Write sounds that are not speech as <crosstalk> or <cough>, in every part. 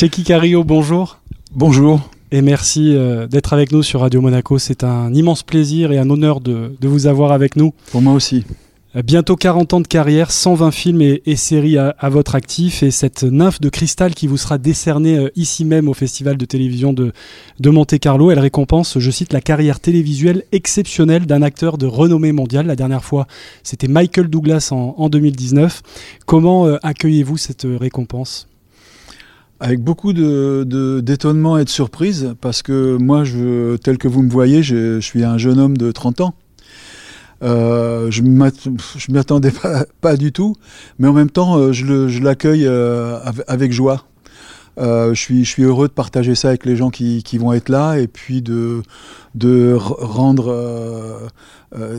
Cheikh Cario, bonjour. Bonjour. Et merci euh, d'être avec nous sur Radio Monaco. C'est un immense plaisir et un honneur de, vous avoir avec nous. Pour moi aussi. Euh, bientôt 40 ans de carrière, 120 films et, séries à, votre actif et cette nymphe de cristal qui vous sera décernée euh, ici même au Festival de télévision de, de Monte-Carlo. Elle récompense, je cite, la carrière télévisuelle exceptionnelle d'un acteur de renommée mondiale. La dernière fois, c'était Michael Douglas en, en 2019. Comment accueillez-vous cette récompense? Avec beaucoup de, d'étonnement et de surprise, parce que moi, je, tel que vous me voyez, je, suis un jeune homme de 30 ans. Euh, je ne m'y attendais pas, du tout, mais en même temps, euh, je l'accueille euh, avec joie. je, suis, heureux de partager ça avec les gens qui, qui vont être là et puis de, de rendre,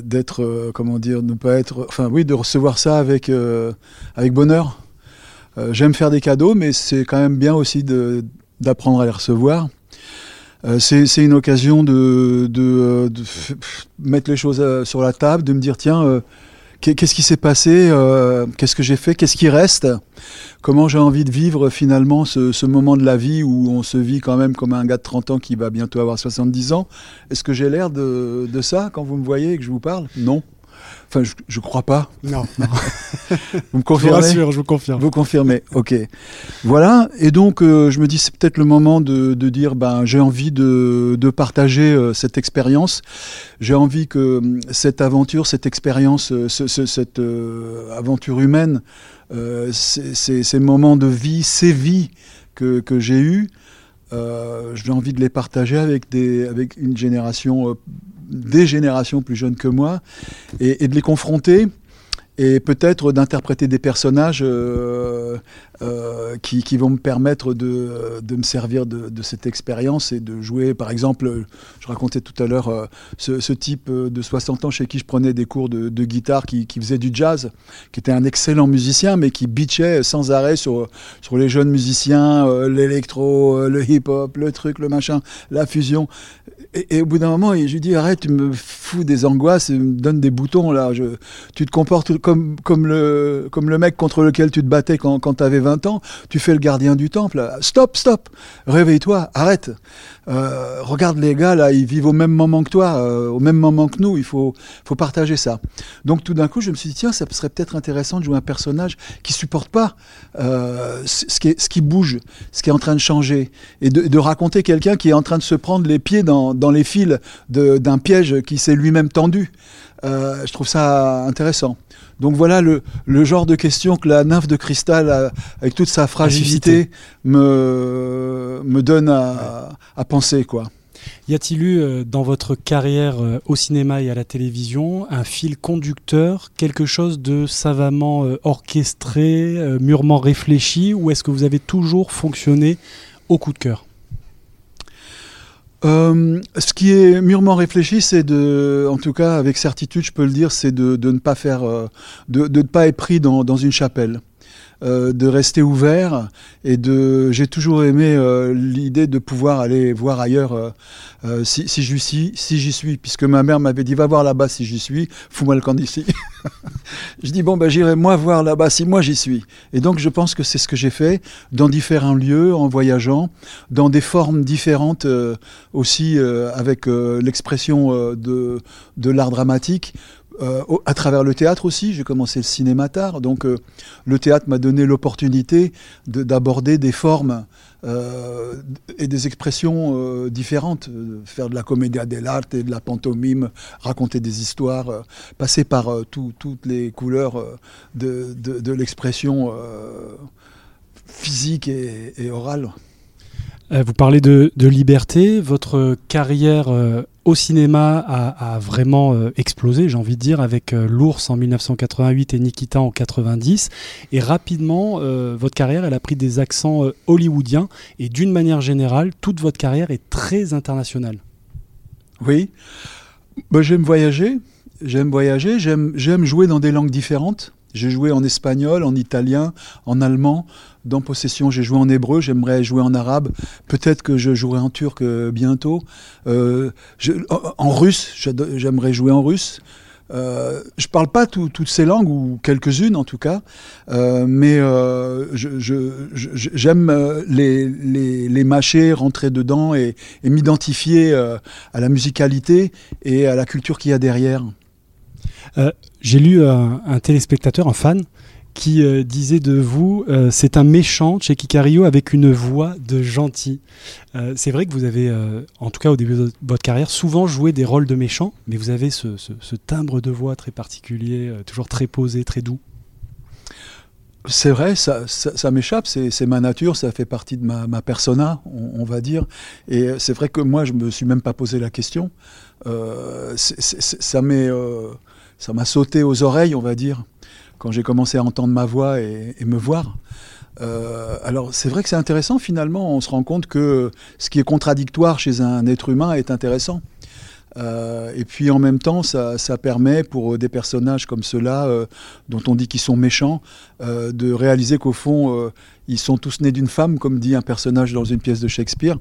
d'être, comment dire, ne pas être, enfin oui, de recevoir ça avec, avec bonheur. Euh, j'aime faire des cadeaux, mais c'est quand même bien aussi d'apprendre à les recevoir. Euh, c'est une occasion de, mettre les choses euh, sur la table, de me dire tiens, qu'est-ce qui s'est passé, qu'est-ce que j'ai fait, qu'est-ce qui reste, comment j'ai envie de vivre finalement ce, moment de la vie où on se vit quand même comme un gars de 30 ans qui va bientôt avoir 70 ans? Est-ce que j'ai l'air de ça quand vous me voyez et que je vous parle? Non. Enfin, je, ne crois pas. Non. <laughs> vous me confirmez Je vous je vous confirme. Vous confirmez, ok. Voilà, et donc euh, je me dis c'est peut-être le moment de, dire ben j'ai envie de, partager euh, cette expérience. J'ai envie que euh, cette aventure, cette expérience, cette aventure humaine, ces, moments de vie, ces vies que, que j'ai eues, j'ai envie de les partager avec, des, avec une génération des générations plus jeunes que moi, et, de les confronter et peut-être d'interpréter des personnages euh, euh, qui, vont me permettre de, me servir de, cette expérience et de jouer, par exemple, je racontais tout à l'heure euh, ce, type de 60 ans chez qui je prenais des cours de, guitare qui, faisait du jazz, qui était un excellent musicien, mais qui bitchait sans arrêt sur, sur les jeunes musiciens, l'électro, le hip-hop, le truc, le machin, la fusion. Et, au bout d'un moment, je lui dis arrête, tu me fous des angoisses, et me donnes des boutons là. Tu te comportes comme, comme, le, comme le mec contre lequel tu te battais quand, quand tu avais 20 Tu fais le gardien du temple. Stop, stop. Réveille-toi, arrête. Euh, regarde les gars là, ils vivent au même moment que toi, euh, au même moment que nous. Il faut, partager ça. Donc tout d'un coup, je me suis dit tiens, ça serait peut-être intéressant de jouer un personnage qui supporte pas euh, ce, qui bouge, ce qui est en train de changer, et de, raconter quelqu'un qui est en train de se prendre les pieds dans, les fils d'un piège qui s'est lui-même tendu. Je trouve ça intéressant. Donc voilà le, le, genre de question que la nymphe de cristal, avec toute sa fragilité, me, me donne à, à penser. quoi. Y a-t-il eu euh, dans votre carrière euh, au cinéma et à la télévision un fil conducteur, quelque chose de savamment orchestré, mûrement réfléchi, ou est-ce que vous avez toujours fonctionné au coup de cœur? Euh, ce qui est mûrement réfléchi, c'est de, en tout cas avec certitude, je peux le dire, c'est de, de, ne pas faire, euh, de, de, ne pas être pris dans, dans une chapelle. Euh, de rester ouvert et de j'ai toujours aimé euh, l'idée de pouvoir aller voir ailleurs euh, si, si j'y suis si j'y suis puisque ma mère m'avait dit va voir là-bas si j'y suis fous-moi le camp d'ici <laughs> je dis bon ben j'irai moi voir là-bas si moi j'y suis. Et donc je pense que c'est ce que j'ai fait dans différents lieux en voyageant dans des formes différentes aussi avec l'expression de de l'art dramatique euh, à travers le théâtre aussi, j'ai commencé le cinéma tard, donc euh, le théâtre m'a donné l'opportunité d'aborder des formes euh, et des expressions différentes, faire de la comédia dell'arte et de la pantomime, raconter des histoires, passer par toutes les couleurs de, l'expression physique et, orale. Vous parlez de, liberté, votre carrière au cinéma a, vraiment euh, explosé, j'ai envie de dire, avec euh, L'ours en 1988 et Nikita en 90. Et rapidement, euh, votre carrière, elle a pris des accents hollywoodiens. Et d'une manière générale, toute votre carrière est très internationale. Oui. Bah, j'aime voyager. J'aime voyager. J'aime jouer dans des langues différentes. J'ai joué en espagnol, en italien, en allemand. Dans Possession, j'ai joué en hébreu, j'aimerais jouer en arabe. Peut-être que je jouerai en turc euh, bientôt. Euh, en russe, j'aimerais jouer en russe. Euh, je parle pas toutes ces langues, ou quelques-unes en tout cas, euh, mais j'aime les, mâcher, rentrer dedans et, m'identifier à la musicalité et à la culture qu'il y a derrière. J'ai lu un, téléspectateur, un fan, qui euh, disait de vous euh, c'est un méchant chez Kikario avec une voix de gentil. Euh, c'est vrai que vous avez, en tout cas au début de votre carrière, souvent joué des rôles de méchant, mais vous avez ce, timbre de voix très particulier, toujours très posé, très doux. C'est vrai, ça, m'échappe, c'est ma nature, ça fait partie de ma, persona, on, va dire. Et c'est vrai que moi, je me suis même pas posé la question. ça m'a sauté aux oreilles, on va dire quand j'ai commencé à entendre ma voix et, me voir. Euh, alors c'est vrai que c'est intéressant finalement, on se rend compte que ce qui est contradictoire chez un être humain est intéressant. Euh, et puis en même temps, ça, permet pour des personnages comme ceux-là, euh, dont on dit qu'ils sont méchants, de réaliser qu'au fond, ils sont tous nés d'une femme, comme dit un personnage dans une pièce de Shakespeare,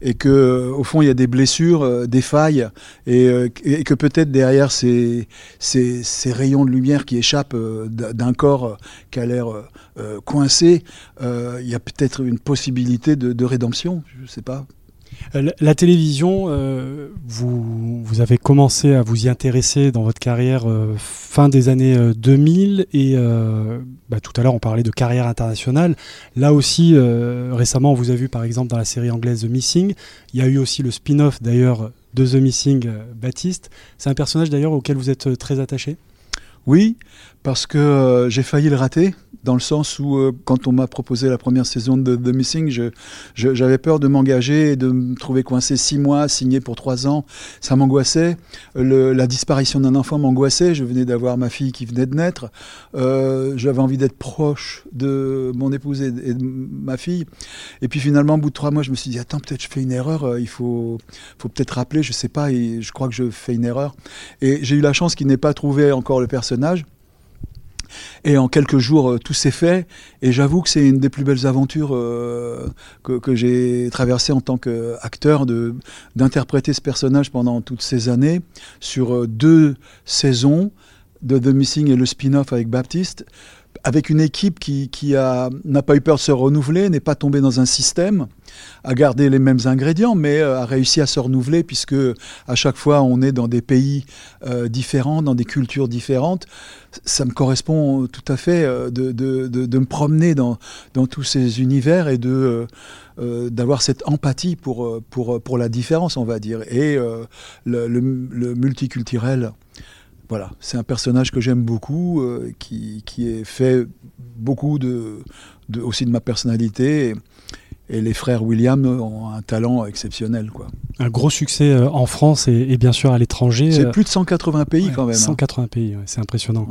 et que euh, au fond il y a des blessures, euh, des failles, euh, et, que peut-être derrière ces, rayons de lumière qui échappent d'un corps qui a l'air coincé, il y a peut-être une possibilité de rédemption, je ne sais pas. Euh, la, télévision, euh, vous, avez commencé à vous y intéresser dans votre carrière euh, fin des années 2000 et bah, tout à l'heure on parlait de carrière internationale. Là aussi, récemment on vous a vu par exemple dans la série anglaise The Missing. Il y a eu aussi le spin-off d'ailleurs de The Missing, Baptiste. C'est un personnage d'ailleurs auquel vous êtes très attaché? Oui, parce que j'ai failli le rater dans le sens où, euh, quand on m'a proposé la première saison de The Missing, j'avais peur de m'engager et de me trouver coincé six mois, signé pour trois ans. Ça m'angoissait. La disparition d'un enfant m'angoissait. Je venais d'avoir ma fille qui venait de naître. Euh, j'avais envie d'être proche de mon épouse et de, ma fille. Et puis finalement, au bout de trois mois, je me suis dit, attends, peut-être je fais une erreur. Euh, il faut, peut-être rappeler, je sais pas, je crois que je fais une erreur. Et j'ai eu la chance qu'il n'ait pas trouvé encore le personnage. Et en quelques jours, euh, tout s'est fait. Et j'avoue que c'est une des plus belles aventures euh, que, j'ai traversées en tant qu'acteur, d'interpréter ce personnage pendant toutes ces années sur euh, deux saisons de The Missing et le spin-off avec Baptiste avec une équipe qui, qui n'a pas eu peur de se renouveler, n'est pas tombée dans un système, a gardé les mêmes ingrédients, mais euh, a réussi à se renouveler puisque à chaque fois on est dans des pays euh, différents, dans des cultures différentes. Ça me correspond tout à fait euh, de, de, de, me promener dans, dans, tous ces univers et de d'avoir cette empathie pour, pour, pour la différence, on va dire, et le multiculturel. Voilà, c'est un personnage que j'aime beaucoup, euh, qui, qui, est fait beaucoup de, aussi de ma personnalité. Et, les frères William ont un talent exceptionnel. Quoi. Un gros succès euh, en France et, bien sûr à l'étranger. C'est plus de 180 pays quand même. 180 hein. pays, c'est impressionnant.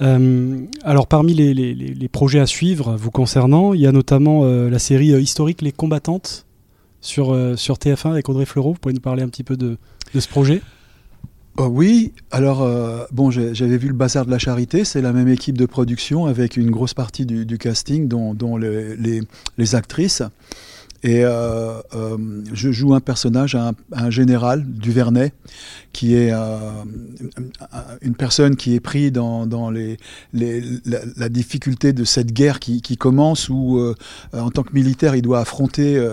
Euh, alors parmi les, les, les, projets à suivre vous concernant, il y a notamment la série historique Les Combattantes sur, sur TF1 avec Audrey Fleurot. Vous pouvez nous parler un petit peu de, de ce projet? Oh oui, alors euh, bon, j'avais vu le Bazar de la Charité, c'est la même équipe de production avec une grosse partie du, casting, dont, les, actrices. Et euh, euh, je joue un personnage, un, général du Vernet, qui est euh, une personne qui est pris dans, la, difficulté de cette guerre qui, commence, où en tant que militaire, il doit affronter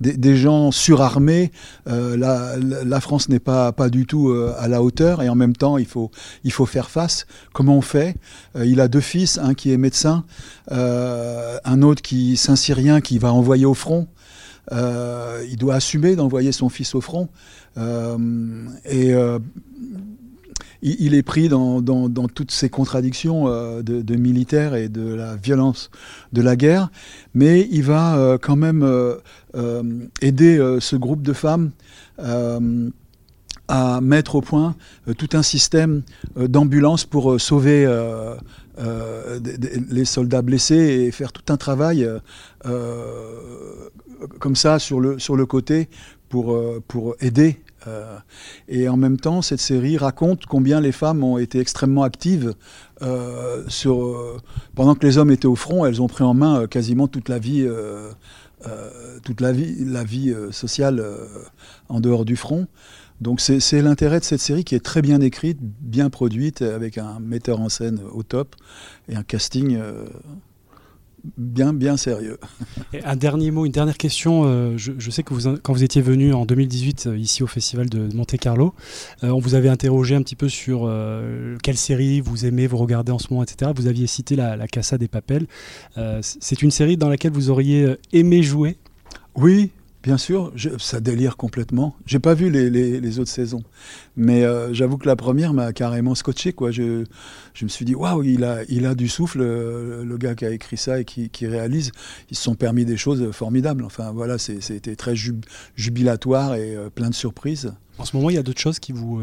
des, gens surarmés. La, France n'est pas, du tout à la hauteur, et en même temps, il faut, il faut faire face. Comment on fait? Il a deux fils, un qui est médecin, un autre qui Saint-Syrien, qui va envoyer au front. Euh, il doit assumer d'envoyer son fils au front. Euh, et euh, il, est pris dans, toutes ces contradictions de, militaires et de la violence de la guerre, mais il va quand même aider ce groupe de femmes à mettre au point tout un système d'ambulance pour sauver les soldats blessés et faire tout un travail comme ça sur le, sur le côté pour, euh, pour aider. Euh, et en même temps, cette série raconte combien les femmes ont été extrêmement actives. Euh, sur, pendant que les hommes étaient au front, elles ont pris en main quasiment toute la vie toute la vie, la vie sociale en dehors du front. Donc c'est l'intérêt de cette série qui est très bien écrite, bien produite, avec un metteur en scène au top et un casting bien, bien sérieux. un dernier mot, une dernière question. Euh, je, sais que vous, quand vous étiez venu en 2018 euh, ici au Festival de Monte Carlo, euh, on vous avait interrogé un petit peu sur quelle série vous aimez, vous regardez en ce moment, etc. Vous aviez cité la, la Casa des Papels. C'est une série dans laquelle vous auriez aimé jouer? Oui, Bien sûr, ça délire complètement. J'ai pas vu les, autres saisons, mais euh, j'avoue que la première m'a carrément scotché. Quoi. Je, je me suis dit, waouh, il a, il a du souffle, euh, le, gars qui a écrit ça et qui, réalise. Ils se sont permis des choses formidables. Enfin voilà, c'était très jubilatoire et euh, plein de surprises. En ce moment, il y a d'autres choses qui vous.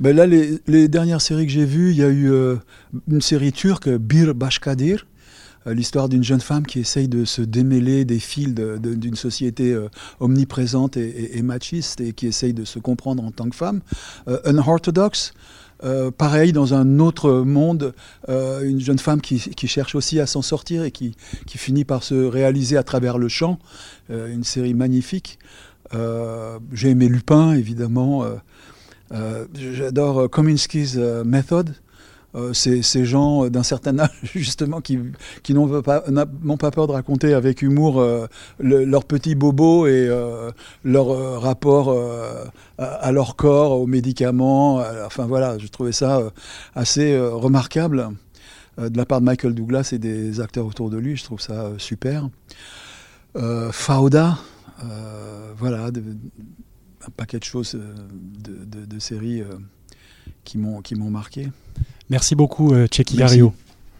Ben là, les, les, dernières séries que j'ai vues, il y a eu une série turque, Bir Bashkadir l'histoire d'une jeune femme qui essaye de se démêler des fils d'une société euh, omniprésente et, machiste et qui essaye de se comprendre en tant que femme. Euh, Unorthodox, pareil, dans un autre monde, une jeune femme qui, cherche aussi à s'en sortir et qui, finit par se réaliser à travers le chant. une série magnifique. J'ai aimé Lupin, évidemment. J'adore Kominsky's Method. Euh, ces, gens d'un certain âge, <laughs> justement, qui, qui n'ont pas, pas, peur de raconter avec humour euh, leurs petits bobos et euh, leur rapport à, leur corps, aux médicaments. enfin voilà, je trouvais ça assez remarquable de la part de Michael Douglas et des acteurs autour de lui. Je trouve ça super. Fauda, voilà, un paquet de choses de séries qui m'ont marqué. Merci beaucoup, euh, Tcheki